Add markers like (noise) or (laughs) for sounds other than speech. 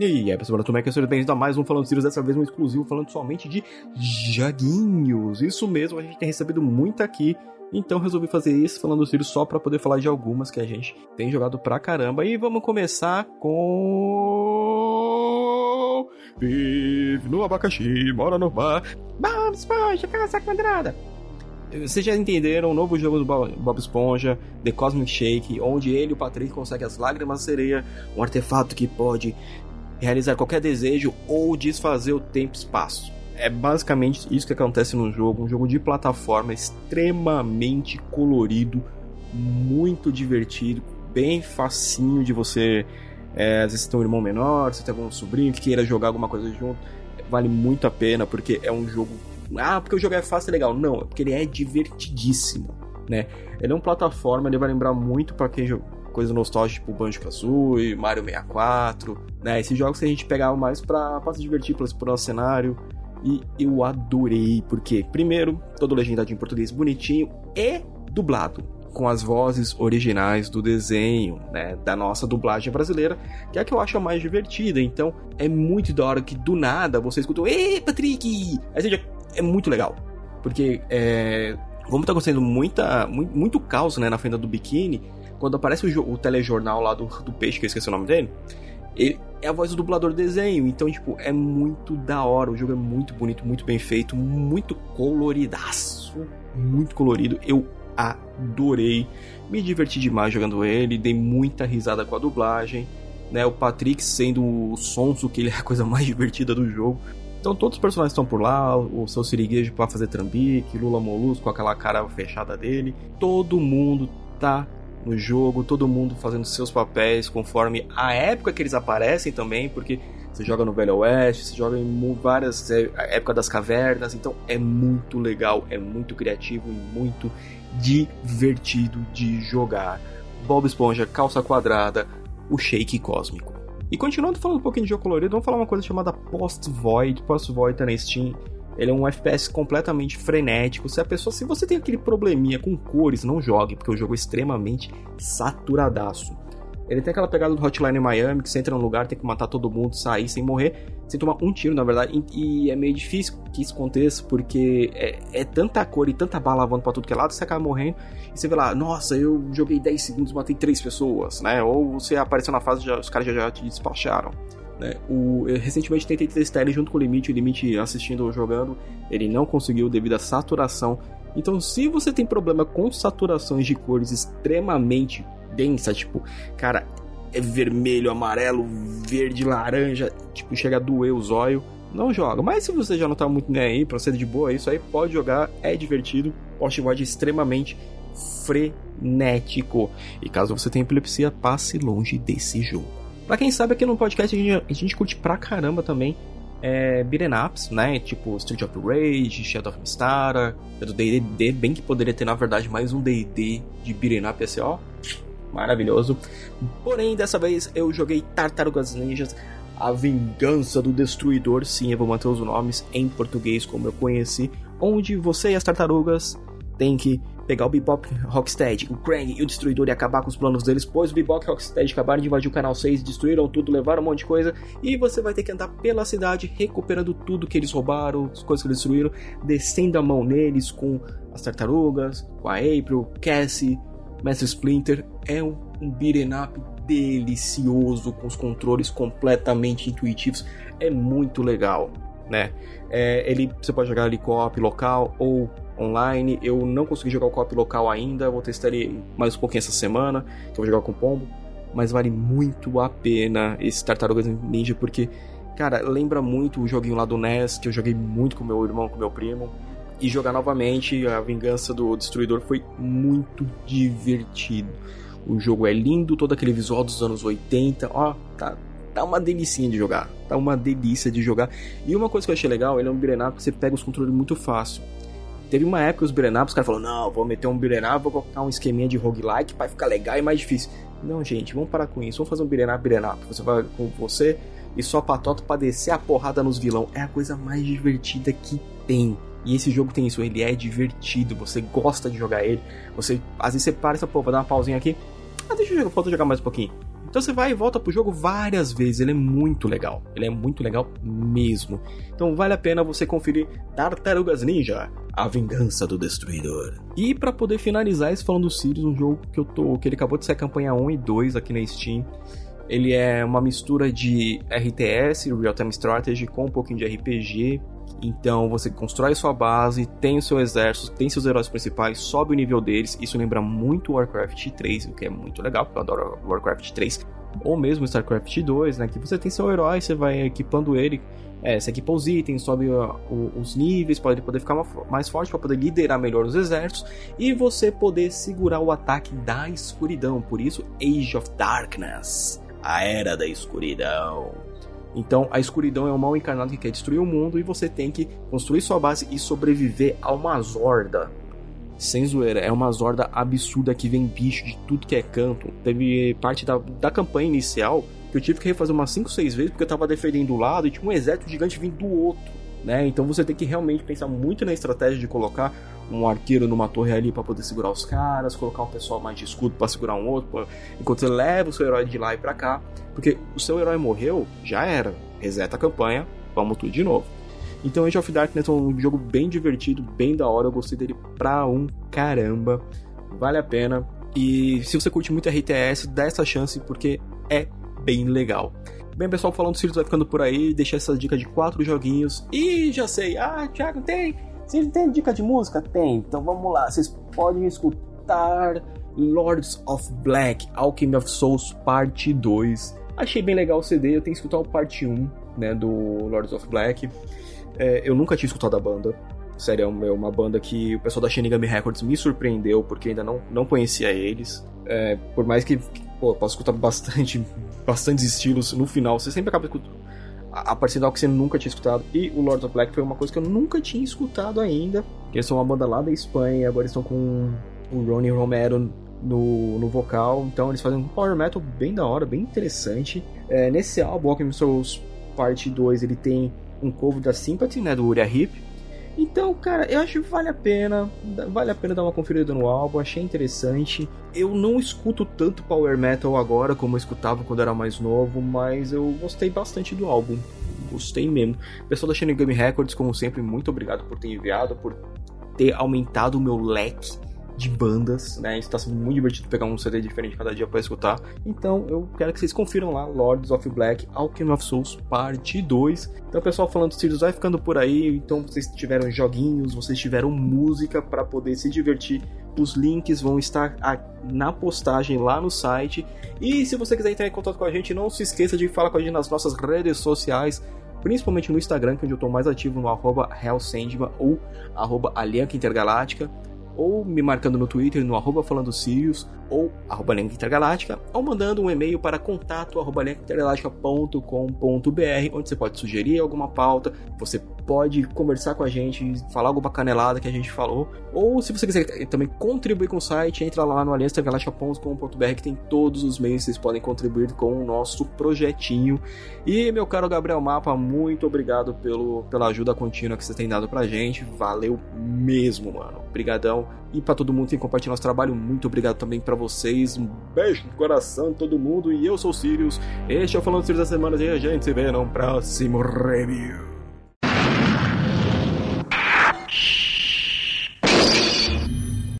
E aí, pessoal, tudo bem? Que sejam bem-vindos a mais um Falando Sirius, dessa vez um exclusivo falando somente de joguinhos. Isso mesmo, a gente tem recebido muito aqui, então resolvi fazer esse Falando Sirius só para poder falar de algumas que a gente tem jogado pra caramba. E vamos começar com... Vive no abacaxi, mora no bar, Bob Esponja, caça quadrada. Vocês já entenderam o novo jogo do Bob Esponja, The Cosmic Shake, onde ele e o Patrick conseguem as lágrimas da sereia, um artefato que pode realizar qualquer desejo ou desfazer o tempo e espaço. É basicamente isso que acontece no jogo, um jogo de plataforma extremamente colorido, muito divertido, bem facinho de você. É, às vezes você tem um irmão menor, você tem algum sobrinho que queira jogar alguma coisa junto, vale muito a pena porque é um jogo. Ah, porque o jogo é fácil e legal. Não, é porque ele é divertidíssimo, né? Ele é um plataforma, ele vai lembrar muito para quem coisa nostálgica tipo Banjo-Kazooie, Mario 64, né? Esses jogos que a gente pegava mais pra, pra se divertir, pra explorar o cenário. E eu adorei, porque, primeiro, todo legendado em português bonitinho e dublado com as vozes originais do desenho, né, da nossa dublagem brasileira, que é a que eu acho a mais divertida. Então, é muito da hora que do nada você escuta, ei, Patrick! Aí é muito legal, porque é, como tá acontecendo muita, muito, muito caos, né, na fenda do biquíni, quando aparece o, o telejornal lá do, do peixe, que eu esqueci o nome dele, ele é a voz do dublador do desenho. Então, tipo, é muito da hora. O jogo é muito bonito, muito bem feito, muito coloridaço. Muito colorido. Eu adorei. Me diverti demais jogando ele. Dei muita risada com a dublagem. Né, o Patrick sendo o sonso, que ele é a coisa mais (laughs) divertida do jogo. Então todos os personagens estão por lá, o seu siriguejo para fazer trambique, Lula Molusco com aquela cara fechada dele. Todo mundo tá no jogo, todo mundo fazendo seus papéis conforme a época que eles aparecem também, porque você joga no Velho Oeste, você joga em várias é, época das cavernas, então é muito legal, é muito criativo e muito divertido de jogar. Bob Esponja, calça quadrada, o shake cósmico. E continuando falando um pouquinho de jogo colorido, vamos falar uma coisa chamada Post Void. Post Void tá na Steam ele é um FPS completamente frenético. Se a pessoa, se você tem aquele probleminha com cores, não jogue, porque o jogo é extremamente saturadaço. Ele tem aquela pegada do Hotline Miami, que você entra num lugar, tem que matar todo mundo, sair sem morrer, sem tomar um tiro, na verdade. E, é meio difícil que isso aconteça, porque é, é tanta cor e tanta bala lavando pra tudo que é lado, você acaba morrendo. E você vê lá, nossa, eu joguei 10 segundos, matei 3 pessoas, né? Ou você apareceu na fase, já, os caras já, já te despacharam. Né? O, eu recentemente tentei testar ele junto com o Limite, o Limite assistindo ou jogando, ele não conseguiu devido à saturação. Então, se você tem problema com saturações de cores extremamente densas, tipo, cara, é vermelho, amarelo, verde, laranja, tipo, chega a doer os olhos, não joga. Mas se você já não tá muito nem aí, procede de boa, isso aí pode jogar, é divertido. Post Void extremamente frenético. E caso você tenha epilepsia, passe longe desse jogo. Pra quem sabe, aqui no podcast a gente, a gente curte pra caramba também é, beat'em ups, né? Tipo Street of Rage, Shadow of Mistara, é do D&D, bem que poderia ter, na verdade, mais um D&D de beat'em up, esse, ó, maravilhoso. Porém, dessa vez eu joguei Tartarugas Ninjas, A Vingança do Destruidor, sim, eu vou manter os nomes em português como eu conheci, onde você e as tartarugas têm que pegar o Bebop Rocksteady, o Krang e o Destruidor e acabar com os planos deles, pois o Bebop Rocksteady acabaram de invadir o canal 6, destruíram tudo, levaram um monte de coisa, e você vai ter que andar pela cidade recuperando tudo que eles roubaram, as coisas que eles destruíram, descendo a mão neles com as tartarugas, com a April, Cassie, Mestre Splinter. É um, um beat'em up delicioso, com os controles completamente intuitivos, é muito legal, né? É, ele, você pode jogar ali co-op local ou online. Eu não consegui jogar o co-op local ainda, vou testar ele mais um pouquinho essa semana, que eu vou jogar com o Pombo. Mas vale muito a pena esse Tartarugas Ninja, porque, cara, lembra muito o joguinho lá do NES, que eu joguei muito com meu irmão, com meu primo. E jogar novamente a Vingança do Destruidor foi muito divertido. O jogo é lindo, todo aquele visual dos anos 80, ó, tá, tá uma delicinha de jogar. Tá uma delícia de jogar. E uma coisa que eu achei legal, ele é um beat'em que você pega os controles muito fácil. Teve uma época os beat'em os caras falaram, não, vou meter um beat'em vou colocar um esqueminha de roguelike para ficar legal e mais difícil. Não, gente, vamos parar com isso. Vamos fazer um beat'em up, Você vai com você e só patota pra descer a porrada nos vilão. É a coisa mais divertida que tem. E esse jogo tem isso, ele é divertido, você gosta de jogar ele. Você, às vezes você para essa porra, dar uma pausinha aqui. Ah, deixa eu jogar, falta jogar mais um pouquinho. Então você vai e volta pro jogo várias vezes, ele é muito legal. Ele é muito legal mesmo. Então vale a pena você conferir Tartarugas Ninja, A Vingança do Destruidor. E para poder finalizar esse falando do Sirius, um jogo que eu tô que ele acabou de ser campanha 1 e 2 aqui na Steam. Ele é uma mistura de RTS, Real Time Strategy, com um pouquinho de RPG. Então você constrói sua base, tem o seu exército, tem seus heróis principais, sobe o nível deles. Isso lembra muito Warcraft 3, o que é muito legal, porque eu adoro Warcraft 3. Ou mesmo StarCraft 2, né? Que você tem seu herói, você vai equipando ele. É, você equipa os itens, sobe os níveis, pode poder ficar mais forte para poder liderar melhor os exércitos e você poder segurar o ataque da escuridão. Por isso, Age of Darkness a Era da Escuridão. Então, a escuridão é o mal encarnado que quer destruir o mundo e você tem que construir sua base e sobreviver a uma zorda. Sem zoeira, é uma zorda absurda que vem bicho de tudo que é canto. Teve parte da, da campanha inicial que eu tive que refazer umas 5, 6 vezes porque eu tava defendendo um lado e tinha um exército gigante vindo do outro. Né? Então você tem que realmente pensar muito na estratégia de colocar um arqueiro numa torre ali para poder segurar os caras, colocar um pessoal mais de escudo para segurar um outro, pra... enquanto você leva o seu herói de lá e para cá, porque o seu herói morreu, já era, reseta a campanha, vamos tudo de novo. Então Age of Darkness é um jogo bem divertido, bem da hora, eu gostei dele pra um caramba, vale a pena. E se você curte muito RTS, dá essa chance porque é bem legal. Bem, pessoal, falando do Sirius vai ficando por aí, deixei essa dica de quatro joguinhos. E já sei, ah, Thiago, tem se tem dica de música? Tem. Então vamos lá. Vocês podem escutar Lords of Black, Alchemy of Souls Parte 2. Achei bem legal o CD. Eu tenho que escutar o Parte 1, né, do Lords of Black. É, eu nunca tinha escutado a banda. Sério, é uma banda que o pessoal da Shinigami Records me surpreendeu, porque ainda não, não conhecia eles. É, por mais que, pô, posso escutar bastante, (laughs) bastantes estilos, no final você sempre acaba escutando aparecendo algo que você nunca tinha escutado. E o Lords of Black foi uma coisa que eu nunca tinha escutado ainda. Eles são uma banda lá da Espanha, agora estão com o Ronnie Romero no, no vocal. Então eles fazem um power metal bem da hora, bem interessante. É, nesse álbum, Alchemy Souls Parte 2, ele tem um cover da Sympathy, né, do Uriah Heep. Então, cara, eu acho que vale a pena, vale a pena dar uma conferida no álbum, achei interessante. Eu não escuto tanto power metal agora como eu escutava quando era mais novo, mas eu gostei bastante do álbum. Gostei mesmo. Pessoal da Shinigami Records, como sempre, muito obrigado por ter enviado, por ter aumentado o meu leque de bandas, né? Está sendo muito divertido pegar um CD diferente cada dia para escutar. Então eu quero que vocês confiram lá Lords of Black, Alchemy of Souls Parte 2. Então, pessoal, falando do Sirius vai ficando por aí. Então, vocês tiveram joguinhos, vocês tiveram música para poder se divertir. Os links vão estar na postagem lá no site. E se você quiser entrar em contato com a gente, não se esqueça de falar com a gente nas nossas redes sociais principalmente no Instagram, que é onde eu estou mais ativo no arroba ou arroba Intergaláctica ou me marcando no Twitter no arroba falando Sirius ou arroba Intergaláctica, ou mandando um e-mail para contato arroba onde você pode sugerir alguma pauta, você pode conversar com a gente, falar alguma canelada que a gente falou, ou se você quiser também contribuir com o site, entra lá no aliançaintergaláctica.com.br que tem todos os meios que vocês podem contribuir com o nosso projetinho. E meu caro Gabriel Mapa, muito obrigado pelo, pela ajuda contínua que você tem dado pra gente, valeu mesmo, mano. Obrigadão. E para todo mundo que tem compartilhado nosso trabalho, muito obrigado também para vocês. Um beijo no coração, todo mundo. E eu sou o Sirius. Este é o Falando Sirius da Semana e a gente se vê no próximo review.